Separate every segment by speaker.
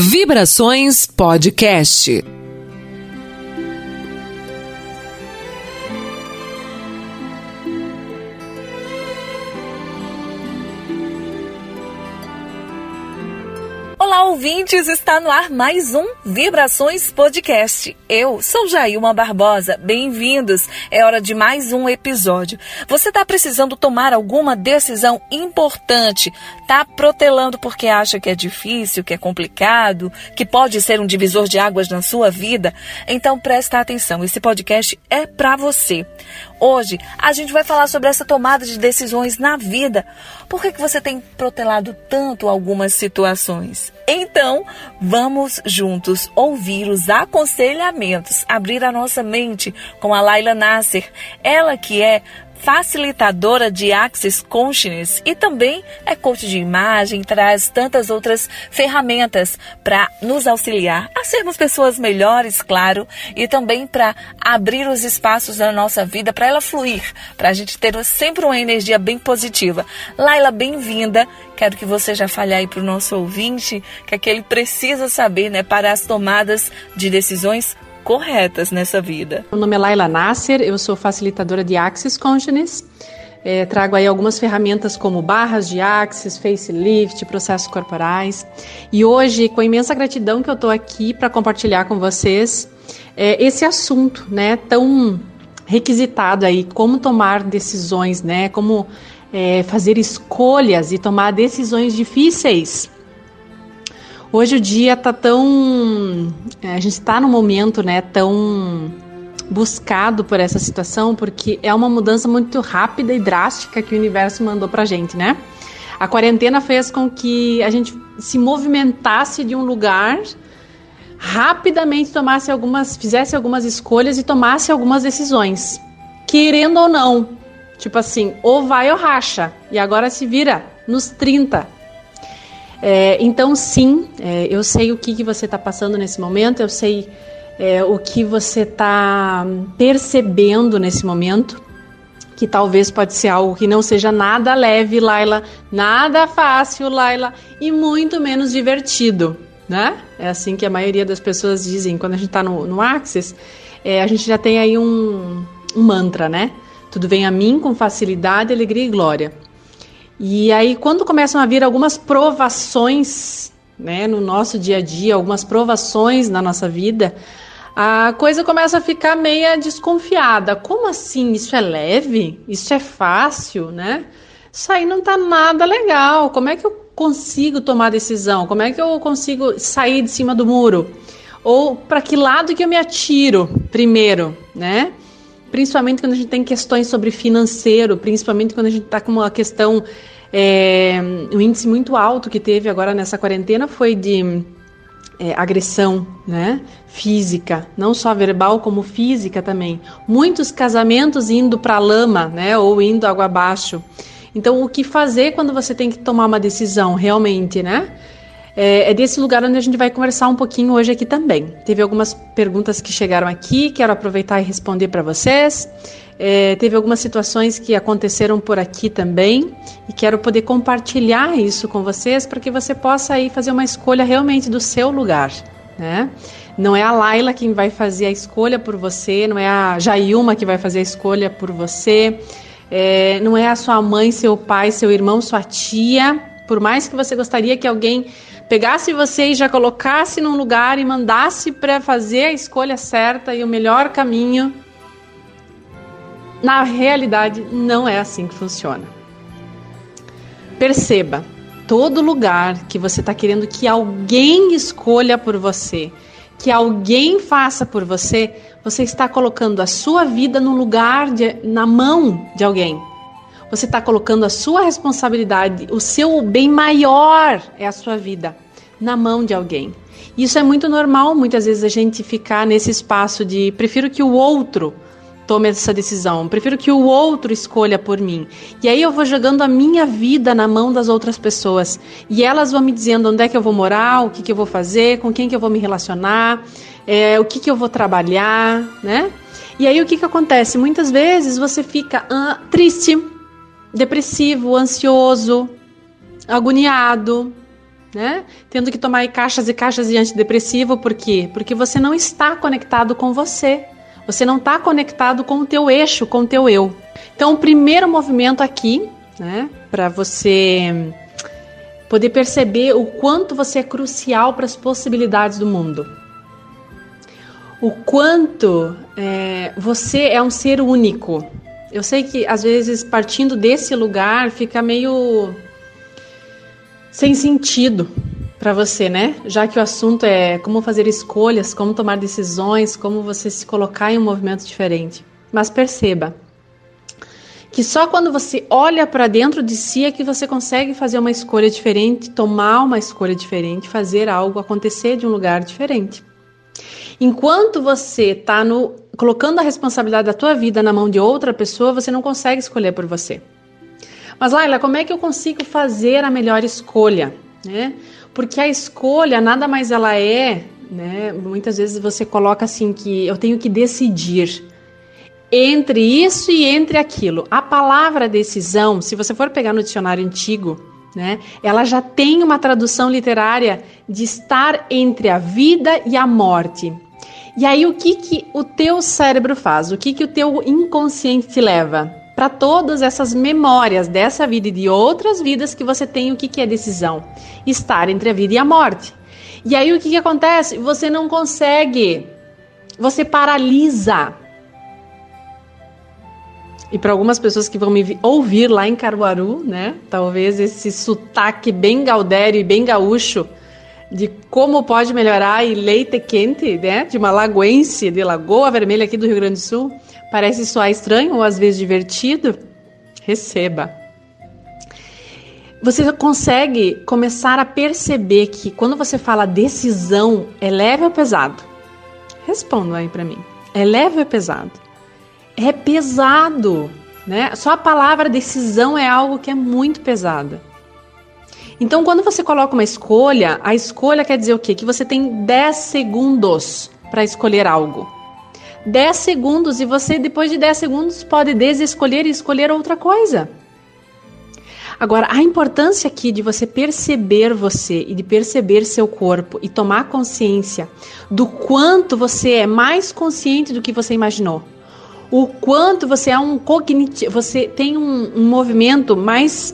Speaker 1: Vibrações Podcast.
Speaker 2: Ouvintes! Está no ar mais um Vibrações Podcast. Eu sou Jailma Barbosa. Bem-vindos! É hora de mais um episódio. Você está precisando tomar alguma decisão importante? Está protelando porque acha que é difícil, que é complicado, que pode ser um divisor de águas na sua vida? Então presta atenção. Esse podcast é para você. Hoje a gente vai falar sobre essa tomada de decisões na vida. Por que, que você tem protelado tanto algumas situações? Então, vamos juntos ouvir os aconselhamentos, abrir a nossa mente com a Laila Nasser, ela que é facilitadora de Access Consciousness e também é coach de imagem, traz tantas outras ferramentas para nos auxiliar a sermos pessoas melhores, claro, e também para abrir os espaços da nossa vida para ela fluir, para a gente ter sempre uma energia bem positiva. Laila, bem-vinda. Quero que você já fale aí para o nosso ouvinte que é que ele precisa saber, né, para as tomadas de decisões corretas nessa vida.
Speaker 3: Meu nome é Laila Nasser, eu sou facilitadora de Axis Consciousness. É, trago aí algumas ferramentas como barras de Axis, facelift, processos corporais. E hoje, com imensa gratidão que eu estou aqui para compartilhar com vocês é, esse assunto, né, tão requisitado aí, como tomar decisões, né, como é, fazer escolhas e tomar decisões difíceis. Hoje o dia tá tão. É, a gente está num momento, né, tão buscado por essa situação, porque é uma mudança muito rápida e drástica que o universo mandou pra gente, né? A quarentena fez com que a gente se movimentasse de um lugar, rapidamente tomasse algumas, fizesse algumas escolhas e tomasse algumas decisões, querendo ou não. Tipo assim, ou vai ou racha. E agora se vira nos 30 é, então, sim, é, eu sei o que, que você está passando nesse momento, eu sei é, o que você está percebendo nesse momento, que talvez pode ser algo que não seja nada leve, Laila, nada fácil, Laila, e muito menos divertido, né? É assim que a maioria das pessoas dizem quando a gente está no, no Axis, é, a gente já tem aí um, um mantra, né? Tudo vem a mim com facilidade, alegria e glória. E aí, quando começam a vir algumas provações né, no nosso dia a dia, algumas provações na nossa vida, a coisa começa a ficar meia desconfiada. Como assim? Isso é leve? Isso é fácil, né? Isso aí não tá nada legal. Como é que eu consigo tomar decisão? Como é que eu consigo sair de cima do muro? Ou para que lado que eu me atiro primeiro, né? Principalmente quando a gente tem questões sobre financeiro, principalmente quando a gente está com uma questão, é, um índice muito alto que teve agora nessa quarentena foi de é, agressão, né, física, não só verbal como física também. Muitos casamentos indo para a lama, né, ou indo água abaixo. Então, o que fazer quando você tem que tomar uma decisão realmente, né? É, é, desse lugar onde a gente vai conversar um pouquinho hoje aqui também. Teve algumas perguntas que chegaram aqui, quero aproveitar e responder para vocês. É, teve algumas situações que aconteceram por aqui também e quero poder compartilhar isso com vocês para que você possa aí fazer uma escolha realmente do seu lugar, né? Não é a Laila quem vai fazer a escolha por você, não é a Jailma que vai fazer a escolha por você, é, não é a sua mãe, seu pai, seu irmão, sua tia. Por mais que você gostaria que alguém pegasse você e já colocasse num lugar e mandasse para fazer a escolha certa e o melhor caminho, na realidade não é assim que funciona. Perceba, todo lugar que você está querendo que alguém escolha por você, que alguém faça por você, você está colocando a sua vida no lugar, de, na mão de alguém. Você está colocando a sua responsabilidade, o seu bem maior é a sua vida, na mão de alguém. Isso é muito normal, muitas vezes, a gente ficar nesse espaço de prefiro que o outro tome essa decisão, prefiro que o outro escolha por mim. E aí eu vou jogando a minha vida na mão das outras pessoas. E elas vão me dizendo onde é que eu vou morar, o que, que eu vou fazer, com quem que eu vou me relacionar, é, o que, que eu vou trabalhar, né? E aí o que, que acontece? Muitas vezes você fica ah, triste, depressivo, ansioso, agoniado, né? Tendo que tomar caixas e caixas de antidepressivo, por quê? Porque você não está conectado com você. Você não está conectado com o teu eixo, com o teu eu. Então, o primeiro movimento aqui, né, para você poder perceber o quanto você é crucial para as possibilidades do mundo. O quanto é, você é um ser único. Eu sei que às vezes partindo desse lugar fica meio sem sentido para você, né? Já que o assunto é como fazer escolhas, como tomar decisões, como você se colocar em um movimento diferente. Mas perceba que só quando você olha para dentro de si é que você consegue fazer uma escolha diferente, tomar uma escolha diferente, fazer algo acontecer de um lugar diferente. Enquanto você está colocando a responsabilidade da tua vida na mão de outra pessoa, você não consegue escolher por você. Mas Laila, como é que eu consigo fazer a melhor escolha? Né? Porque a escolha nada mais ela é, né? Muitas vezes você coloca assim que eu tenho que decidir entre isso e entre aquilo. A palavra decisão, se você for pegar no dicionário antigo, né, ela já tem uma tradução literária de estar entre a vida e a morte. E aí o que que o teu cérebro faz? O que que o teu inconsciente te leva? para todas essas memórias dessa vida e de outras vidas que você tem, o que, que é decisão? Estar entre a vida e a morte. E aí o que, que acontece? Você não consegue, você paralisa. E para algumas pessoas que vão me ouvir lá em Caruaru, né? Talvez esse sotaque bem gaudério e bem gaúcho de como pode melhorar e leite quente, né? De uma lagoense de Lagoa Vermelha aqui do Rio Grande do Sul. Parece soar estranho ou às vezes divertido? Receba. Você consegue começar a perceber que quando você fala decisão, é leve ou pesado? Responda aí para mim. É leve ou pesado? É pesado, né? Só a palavra decisão é algo que é muito pesada. Então, quando você coloca uma escolha, a escolha quer dizer o quê? Que você tem 10 segundos para escolher algo. 10 segundos e você, depois de 10 segundos, pode desescolher e escolher outra coisa. Agora, a importância aqui de você perceber você e de perceber seu corpo e tomar consciência do quanto você é mais consciente do que você imaginou. O quanto você é um cognitivo, você tem um, um movimento mais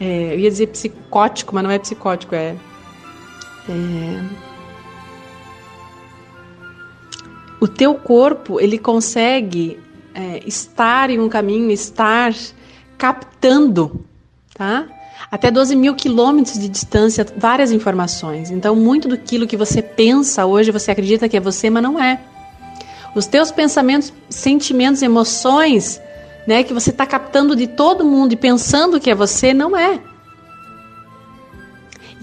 Speaker 3: é, eu ia dizer psicótico, mas não é psicótico, é. é o teu corpo ele consegue é, estar em um caminho, estar captando, tá? Até 12 mil quilômetros de distância, várias informações. Então, muito do que você pensa hoje, você acredita que é você, mas não é. Os teus pensamentos, sentimentos, emoções né, que você está captando de todo mundo e pensando que é você, não é.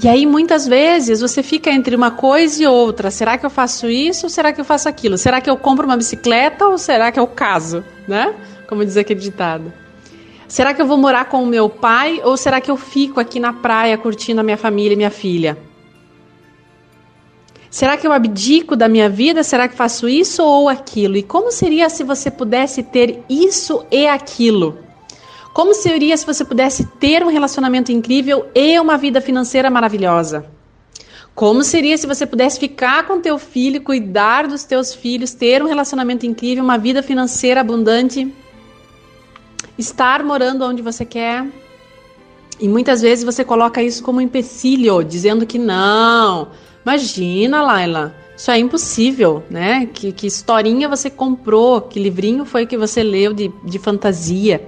Speaker 3: E aí muitas vezes você fica entre uma coisa e outra. Será que eu faço isso ou será que eu faço aquilo? Será que eu compro uma bicicleta ou será que eu caso, né? Como diz aquele ditado. Será que eu vou morar com o meu pai ou será que eu fico aqui na praia curtindo a minha família e minha filha? Será que eu abdico da minha vida? Será que faço isso ou aquilo? E como seria se você pudesse ter isso e aquilo? Como seria se você pudesse ter um relacionamento incrível e uma vida financeira maravilhosa? Como seria se você pudesse ficar com teu filho, cuidar dos teus filhos, ter um relacionamento incrível, uma vida financeira abundante, estar morando onde você quer? E muitas vezes você coloca isso como empecilho, dizendo que não, Imagina, Laila, isso é impossível, né? Que, que historinha você comprou, que livrinho foi que você leu de, de fantasia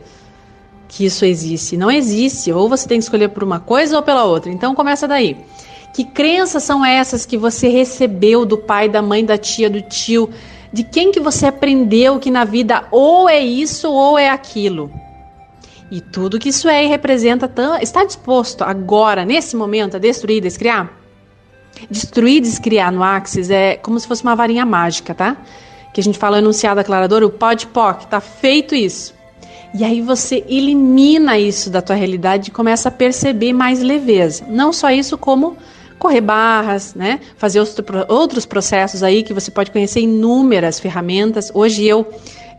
Speaker 3: que isso existe? Não existe, ou você tem que escolher por uma coisa ou pela outra. Então começa daí. Que crenças são essas que você recebeu do pai, da mãe, da tia, do tio? De quem que você aprendeu que na vida ou é isso ou é aquilo? E tudo que isso é e representa está disposto agora, nesse momento, a destruir, descriar? Destruir descriar no Axis é como se fosse uma varinha mágica, tá? Que a gente fala enunciado aclarador, o pode poc, tá feito isso. E aí você elimina isso da tua realidade e começa a perceber mais leveza. Não só isso, como correr barras, né? Fazer outros processos aí que você pode conhecer inúmeras ferramentas. Hoje eu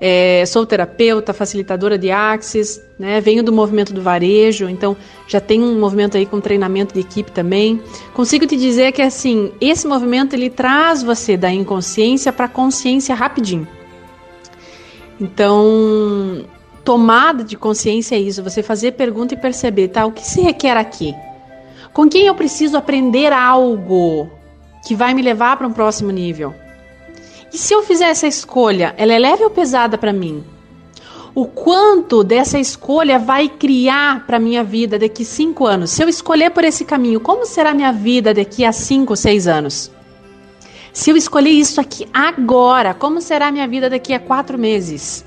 Speaker 3: é, sou terapeuta, facilitadora de Axis, né? Venho do movimento do varejo, então já tenho um movimento aí com treinamento de equipe também. Consigo te dizer que assim, esse movimento ele traz você da inconsciência para a consciência rapidinho. Então, tomada de consciência é isso, você fazer pergunta e perceber, tá? O que se requer aqui? Com quem eu preciso aprender algo que vai me levar para um próximo nível? E se eu fizer essa escolha, ela é leve ou pesada para mim? O quanto dessa escolha vai criar para minha vida daqui cinco anos? Se eu escolher por esse caminho, como será minha vida daqui a cinco, seis anos? Se eu escolher isso aqui agora, como será minha vida daqui a quatro meses?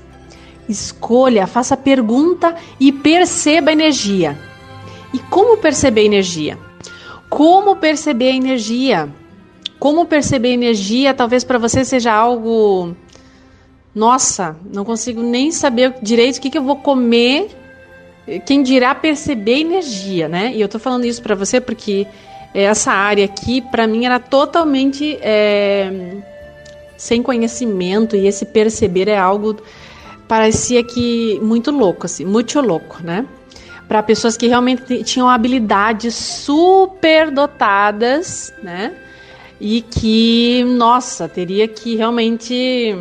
Speaker 3: Escolha, faça pergunta e perceba energia. E como perceber energia? Como perceber energia? Como perceber energia, talvez para você seja algo. Nossa, não consigo nem saber direito o que, que eu vou comer. Quem dirá perceber energia, né? E eu tô falando isso para você porque essa área aqui, para mim, era totalmente é, sem conhecimento e esse perceber é algo parecia que muito louco, assim, muito louco, né? Para pessoas que realmente tinham habilidades super dotadas, né? E que, nossa, teria que realmente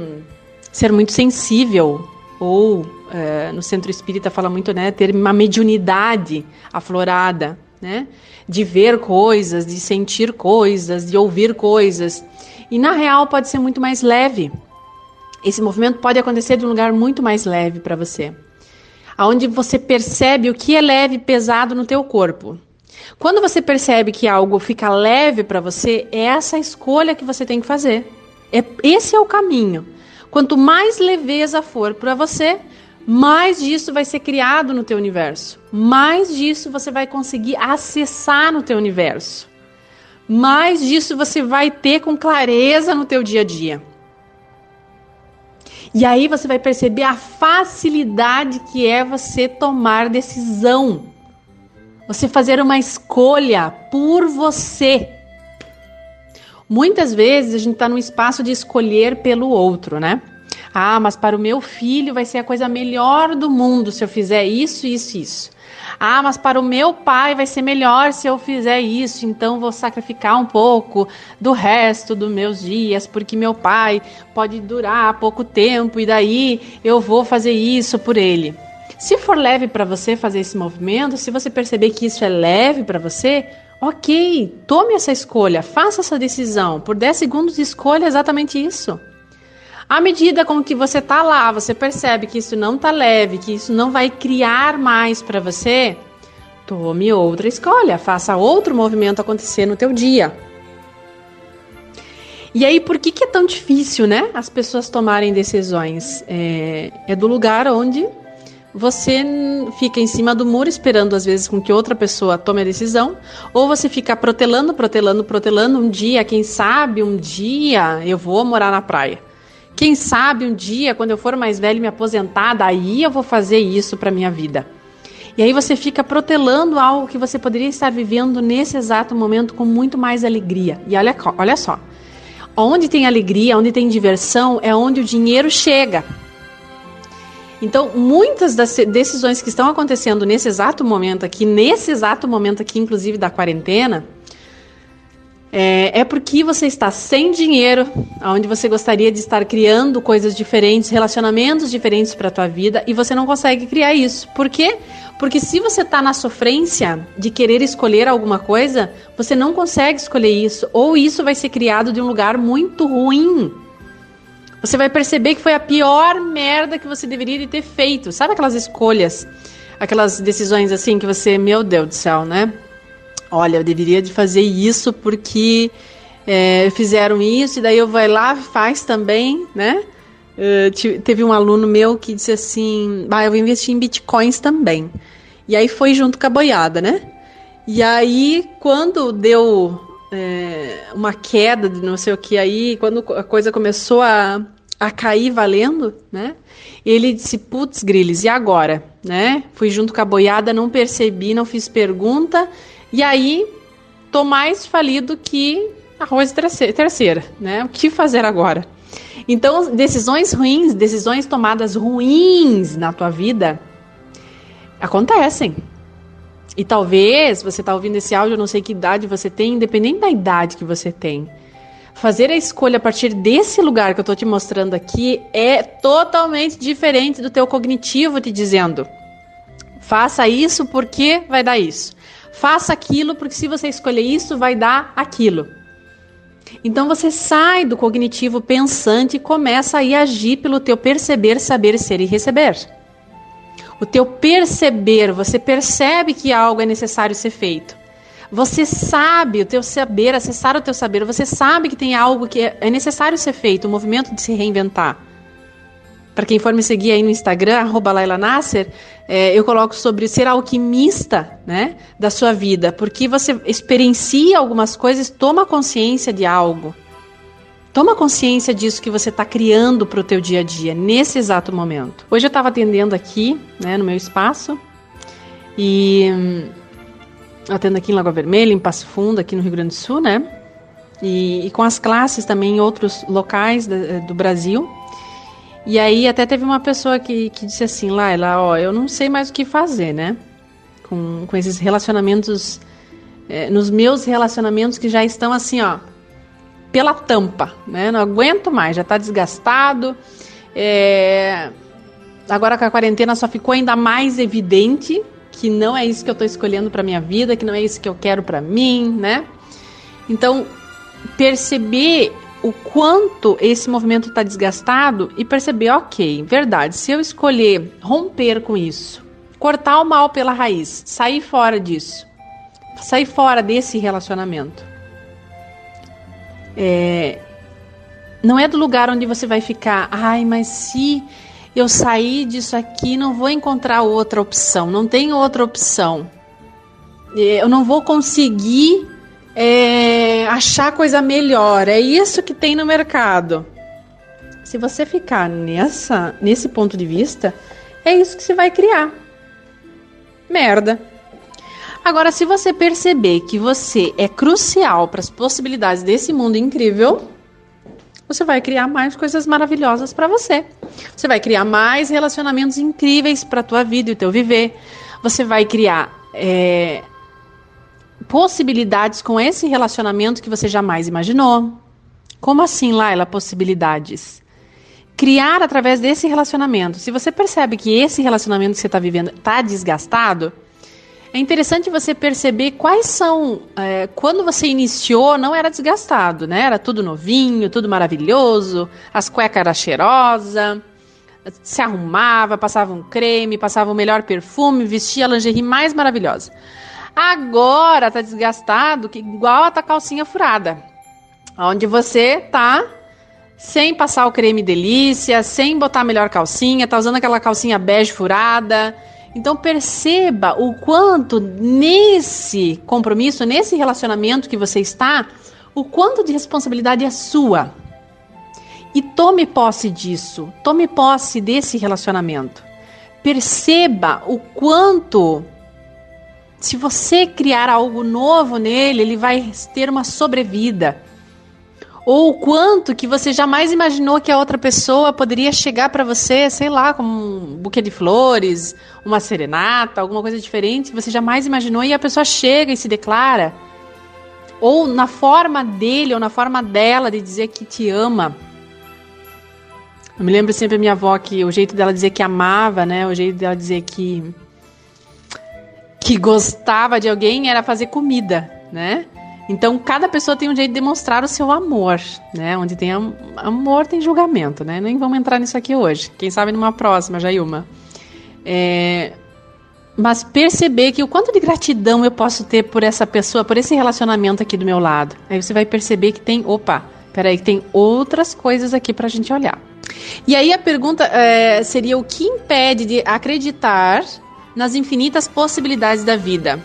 Speaker 3: ser muito sensível ou é, no centro espírita fala muito, né, ter uma mediunidade aflorada, né, de ver coisas, de sentir coisas, de ouvir coisas. E na real pode ser muito mais leve. Esse movimento pode acontecer de um lugar muito mais leve para você, aonde você percebe o que é leve e pesado no teu corpo. Quando você percebe que algo fica leve para você, é essa escolha que você tem que fazer. É, esse é o caminho. Quanto mais leveza for para você, mais disso vai ser criado no teu universo. Mais disso você vai conseguir acessar no teu universo. Mais disso você vai ter com clareza no teu dia a dia. E aí você vai perceber a facilidade que é você tomar decisão. Você fazer uma escolha por você. Muitas vezes a gente está num espaço de escolher pelo outro, né? Ah, mas para o meu filho vai ser a coisa melhor do mundo se eu fizer isso, isso, isso. Ah, mas para o meu pai vai ser melhor se eu fizer isso, então vou sacrificar um pouco do resto dos meus dias, porque meu pai pode durar pouco tempo e daí eu vou fazer isso por ele. Se for leve para você fazer esse movimento, se você perceber que isso é leve para você, ok, tome essa escolha, faça essa decisão. Por 10 segundos, escolha exatamente isso. À medida com que você tá lá, você percebe que isso não tá leve, que isso não vai criar mais para você, tome outra escolha, faça outro movimento acontecer no teu dia. E aí, por que, que é tão difícil, né? As pessoas tomarem decisões? É, é do lugar onde você fica em cima do muro esperando às vezes com que outra pessoa tome a decisão, ou você fica protelando, protelando, protelando um dia, quem sabe um dia eu vou morar na praia. Quem sabe um dia, quando eu for mais velho e me aposentar, daí eu vou fazer isso para minha vida. E aí você fica protelando algo que você poderia estar vivendo nesse exato momento com muito mais alegria. E olha, olha só, onde tem alegria, onde tem diversão, é onde o dinheiro chega. Então, muitas das decisões que estão acontecendo nesse exato momento aqui, nesse exato momento aqui, inclusive da quarentena, é, é, porque você está sem dinheiro, onde você gostaria de estar criando coisas diferentes, relacionamentos diferentes para a tua vida, e você não consegue criar isso. Por quê? Porque se você está na sofrência de querer escolher alguma coisa, você não consegue escolher isso, ou isso vai ser criado de um lugar muito ruim. Você vai perceber que foi a pior merda que você deveria ter feito. Sabe aquelas escolhas, aquelas decisões assim que você, meu Deus do céu, né? Olha, eu deveria de fazer isso porque é, fizeram isso e daí eu vou lá faz também, né? Uh, teve um aluno meu que disse assim, ah, eu vou investir em bitcoins também. E aí foi junto com a boiada, né? E aí, quando deu é, uma queda de não sei o que aí, quando a coisa começou a, a cair valendo, né? Ele disse, putz, Griles, e agora? Né? Fui junto com a boiada, não percebi, não fiz pergunta, e aí tô mais falido que arroz terceira, né? O que fazer agora? Então, decisões ruins, decisões tomadas ruins na tua vida acontecem. E talvez você está ouvindo esse áudio, eu não sei que idade você tem, independente da idade que você tem. Fazer a escolha a partir desse lugar que eu estou te mostrando aqui é totalmente diferente do teu cognitivo te dizendo: faça isso porque vai dar isso. Faça aquilo porque se você escolher isso vai dar aquilo. Então você sai do cognitivo pensante e começa a ir agir pelo teu perceber, saber, ser e receber. O teu perceber, você percebe que algo é necessário ser feito. Você sabe o teu saber, acessar o teu saber, você sabe que tem algo que é necessário ser feito, o movimento de se reinventar. Para quem for me seguir aí no Instagram, arroba Laila Nasser, é, eu coloco sobre ser alquimista né, da sua vida, porque você experiencia algumas coisas, toma consciência de algo. Toma consciência disso que você está criando para o teu dia a dia, nesse exato momento. Hoje eu estava atendendo aqui, né, no meu espaço, e hum, atendo aqui em Lagoa Vermelha, em Passo Fundo, aqui no Rio Grande do Sul, né? E, e com as classes também em outros locais do, do Brasil. E aí até teve uma pessoa que, que disse assim, Laila, ó, eu não sei mais o que fazer, né? Com, com esses relacionamentos, é, nos meus relacionamentos que já estão assim, ó, pela tampa, né? Não aguento mais, já está desgastado. É... Agora com a quarentena só ficou ainda mais evidente que não é isso que eu estou escolhendo para minha vida, que não é isso que eu quero para mim, né? Então perceber o quanto esse movimento está desgastado e perceber, ok, verdade, se eu escolher romper com isso, cortar o mal pela raiz, sair fora disso, sair fora desse relacionamento, é, não é do lugar onde você vai ficar, ai, mas se eu sair disso aqui, não vou encontrar outra opção, não tem outra opção. É, eu não vou conseguir é, achar coisa melhor. É isso que tem no mercado. Se você ficar nessa, nesse ponto de vista, é isso que você vai criar. Merda. Agora, se você perceber que você é crucial para as possibilidades desse mundo incrível, você vai criar mais coisas maravilhosas para você. Você vai criar mais relacionamentos incríveis para a tua vida e o teu viver. Você vai criar é, possibilidades com esse relacionamento que você jamais imaginou. Como assim, Laila, possibilidades? Criar através desse relacionamento. Se você percebe que esse relacionamento que você está vivendo está desgastado, é interessante você perceber quais são. É, quando você iniciou, não era desgastado, né? Era tudo novinho, tudo maravilhoso, as cuecas eram cheirosas, se arrumava, passava um creme, passava o melhor perfume, vestia a lingerie mais maravilhosa. Agora tá desgastado, que igual a tua calcinha furada. Onde você tá sem passar o creme delícia, sem botar a melhor calcinha, tá usando aquela calcinha bege furada. Então perceba o quanto nesse compromisso, nesse relacionamento que você está, o quanto de responsabilidade é sua. E tome posse disso, tome posse desse relacionamento. Perceba o quanto se você criar algo novo nele, ele vai ter uma sobrevida. Ou o quanto que você jamais imaginou que a outra pessoa poderia chegar para você, sei lá, como um buquê de flores, uma serenata, alguma coisa diferente, você jamais imaginou e a pessoa chega e se declara. Ou na forma dele ou na forma dela de dizer que te ama. Eu me lembro sempre a minha avó que o jeito dela dizer que amava, né? O jeito dela dizer que que gostava de alguém era fazer comida, né? Então cada pessoa tem um jeito de demonstrar o seu amor, né? Onde tem am amor tem julgamento, né? Nem vamos entrar nisso aqui hoje. Quem sabe numa próxima, Jailma. É... Mas perceber que o quanto de gratidão eu posso ter por essa pessoa, por esse relacionamento aqui do meu lado. Aí você vai perceber que tem, opa, peraí, que tem outras coisas aqui pra gente olhar. E aí a pergunta é, seria o que impede de acreditar nas infinitas possibilidades da vida.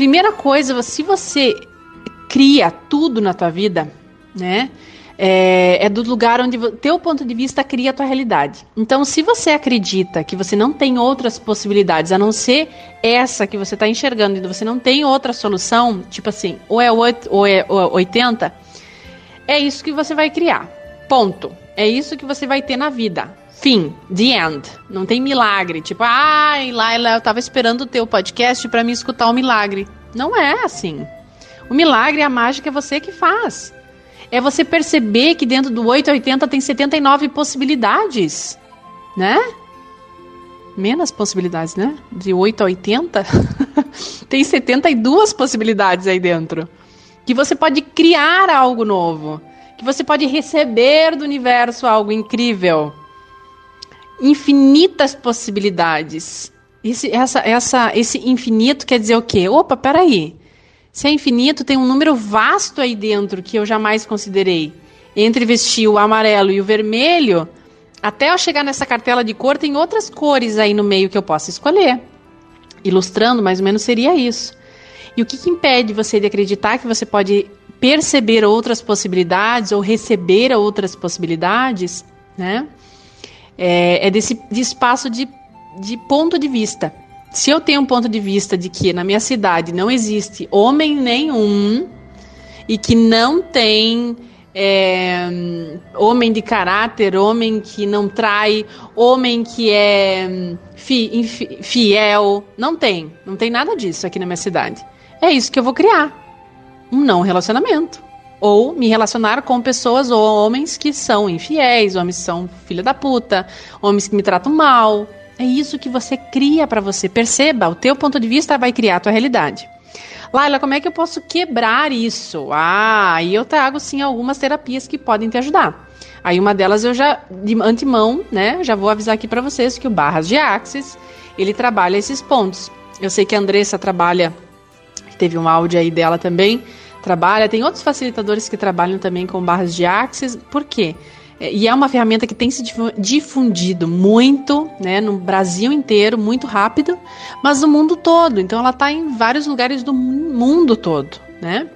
Speaker 3: Primeira coisa, se você cria tudo na tua vida, né? É, é, do lugar onde teu ponto de vista cria a tua realidade. Então, se você acredita que você não tem outras possibilidades a não ser essa que você está enxergando e você não tem outra solução, tipo assim, ou é 8 ou é 80, é isso que você vai criar. Ponto. É isso que você vai ter na vida. Fim. The end. Não tem milagre. Tipo, ai, Laila, eu tava esperando o teu podcast para me escutar o milagre. Não é assim. O milagre, a mágica é você que faz. É você perceber que dentro do 8 a 80 tem 79 possibilidades, né? Menos possibilidades, né? De 8 a 80 tem 72 possibilidades aí dentro. Que você pode criar algo novo, que você pode receber do universo algo incrível. Infinitas possibilidades. Esse, essa, essa, esse infinito quer dizer o quê? Opa, peraí. Se é infinito, tem um número vasto aí dentro que eu jamais considerei. Entre vestir o amarelo e o vermelho, até eu chegar nessa cartela de cor, tem outras cores aí no meio que eu posso escolher. Ilustrando, mais ou menos seria isso. E o que, que impede você de acreditar que você pode perceber outras possibilidades ou receber outras possibilidades, né? É, é desse de espaço de, de ponto de vista. Se eu tenho um ponto de vista de que na minha cidade não existe homem nenhum e que não tem é, homem de caráter, homem que não trai, homem que é fi, fiel, não tem, não tem nada disso aqui na minha cidade. É isso que eu vou criar, um não relacionamento ou me relacionar com pessoas ou homens que são infiéis, homens que são filha da puta, homens que me tratam mal, é isso que você cria para você. Perceba, o teu ponto de vista vai criar a tua realidade. Laila, como é que eu posso quebrar isso? Ah, aí eu trago sim algumas terapias que podem te ajudar. Aí uma delas eu já, de antemão, né, já vou avisar aqui para vocês que o Barras de Axis, ele trabalha esses pontos. Eu sei que a Andressa trabalha, teve um áudio aí dela também, trabalha, tem outros facilitadores que trabalham também com barras de Axis. Por quê? É, e é uma ferramenta que tem se difundido muito, né, no Brasil inteiro, muito rápido, mas no mundo todo. Então ela está em vários lugares do mundo todo, né?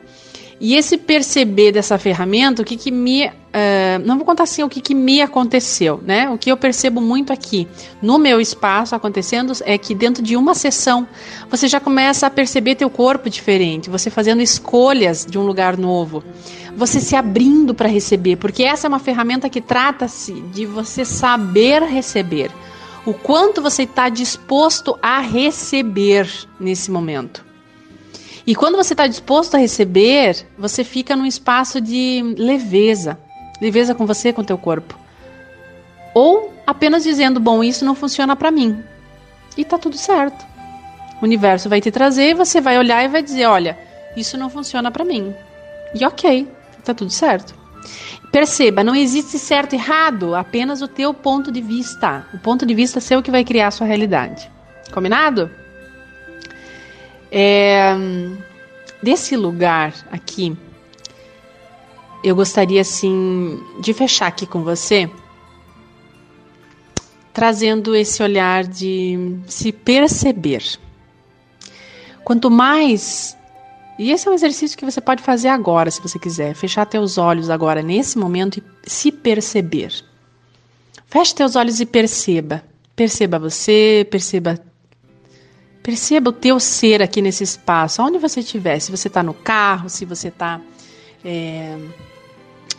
Speaker 3: E esse perceber dessa ferramenta, o que, que me. Uh, não vou contar assim o que, que me aconteceu, né? O que eu percebo muito aqui no meu espaço acontecendo é que dentro de uma sessão você já começa a perceber teu corpo diferente, você fazendo escolhas de um lugar novo, você se abrindo para receber, porque essa é uma ferramenta que trata-se de você saber receber. O quanto você está disposto a receber nesse momento. E quando você está disposto a receber, você fica num espaço de leveza, leveza com você, com teu corpo. Ou apenas dizendo, bom, isso não funciona para mim. E tá tudo certo. O universo vai te trazer e você vai olhar e vai dizer, olha, isso não funciona para mim. E ok, tá tudo certo. Perceba, não existe certo e errado, apenas o teu ponto de vista. O ponto de vista seu que vai criar a sua realidade. Combinado? É, desse lugar aqui, eu gostaria assim de fechar aqui com você, trazendo esse olhar de se perceber. Quanto mais e esse é um exercício que você pode fazer agora, se você quiser. Fechar teus olhos agora, nesse momento, e se perceber. Feche teus olhos e perceba. Perceba você, perceba Perceba o teu ser aqui nesse espaço, onde você estiver. Se você está no carro, se você está é,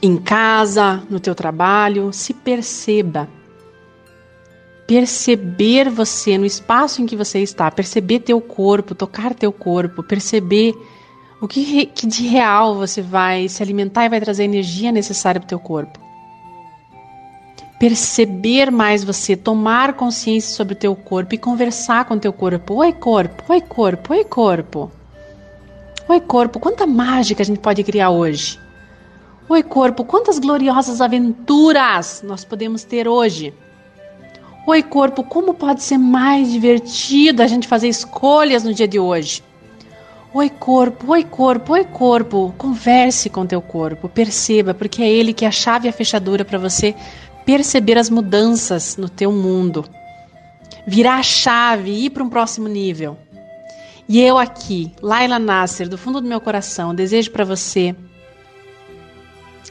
Speaker 3: em casa, no teu trabalho, se perceba. Perceber você no espaço em que você está, perceber teu corpo, tocar teu corpo, perceber o que, que de real você vai se alimentar e vai trazer a energia necessária para o teu corpo perceber mais você, tomar consciência sobre o teu corpo e conversar com o teu corpo. Oi, corpo, oi, corpo, oi, corpo. Oi, corpo, quanta mágica a gente pode criar hoje? Oi, corpo, quantas gloriosas aventuras nós podemos ter hoje? Oi, corpo, como pode ser mais divertido a gente fazer escolhas no dia de hoje? Oi, corpo, oi, corpo, oi, corpo. Converse com teu corpo, perceba, porque é ele que é a chave e a fechadura para você perceber as mudanças no teu mundo, virar a chave e ir para um próximo nível. E eu aqui, Laila Nasser, do fundo do meu coração, desejo para você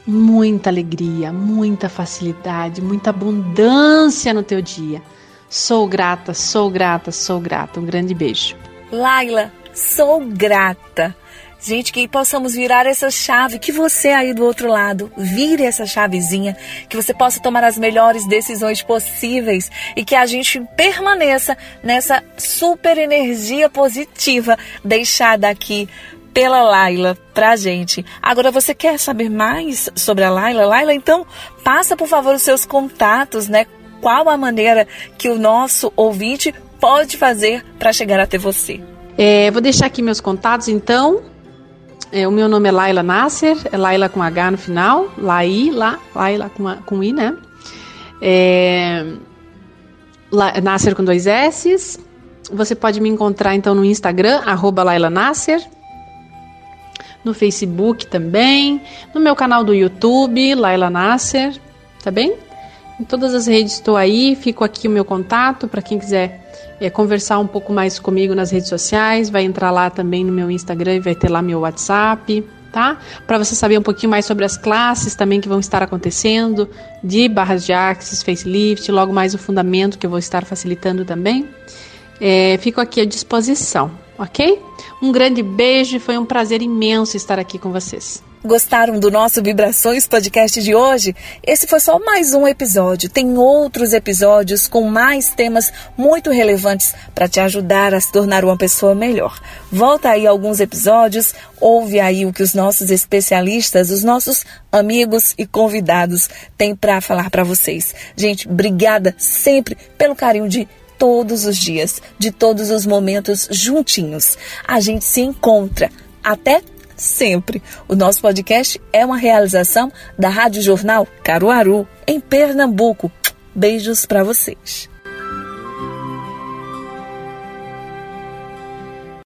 Speaker 3: muita alegria, muita facilidade, muita abundância no teu dia. Sou grata, sou grata, sou grata. Um grande beijo.
Speaker 2: Laila, sou grata. Gente, que possamos virar essa chave, que você aí do outro lado vire essa chavezinha, que você possa tomar as melhores decisões possíveis e que a gente permaneça nessa super energia positiva deixada aqui pela Laila pra gente. Agora, você quer saber mais sobre a Laila? Laila, então, passa por favor os seus contatos, né? Qual a maneira que o nosso ouvinte pode fazer para chegar até você?
Speaker 3: É, vou deixar aqui meus contatos, então. É, o meu nome é Laila Nasser, é Laila com H no final, Lai, lá, Laila com, a, com I, né? É, La, Nasser com dois S. Você pode me encontrar então no Instagram, arroba Laila Nasser, no Facebook também, no meu canal do YouTube, Laila Nasser, tá bem? Em todas as redes estou aí, fico aqui o meu contato para quem quiser é, conversar um pouco mais comigo nas redes sociais, vai entrar lá também no meu Instagram e vai ter lá meu WhatsApp, tá? Para você saber um pouquinho mais sobre as classes também que vão estar acontecendo, de barras de axis, facelift, logo mais o fundamento que eu vou estar facilitando também. É, fico aqui à disposição, ok? Um grande beijo e foi um prazer imenso estar aqui com vocês.
Speaker 2: Gostaram do nosso Vibrações Podcast de hoje? Esse foi só mais um episódio. Tem outros episódios com mais temas muito relevantes para te ajudar a se tornar uma pessoa melhor. Volta aí alguns episódios, ouve aí o que os nossos especialistas, os nossos amigos e convidados têm para falar para vocês. Gente, obrigada sempre pelo carinho de todos os dias, de todos os momentos juntinhos. A gente se encontra. Até sempre. O nosso podcast é uma realização da Rádio Jornal Caruaru, em Pernambuco. Beijos para vocês.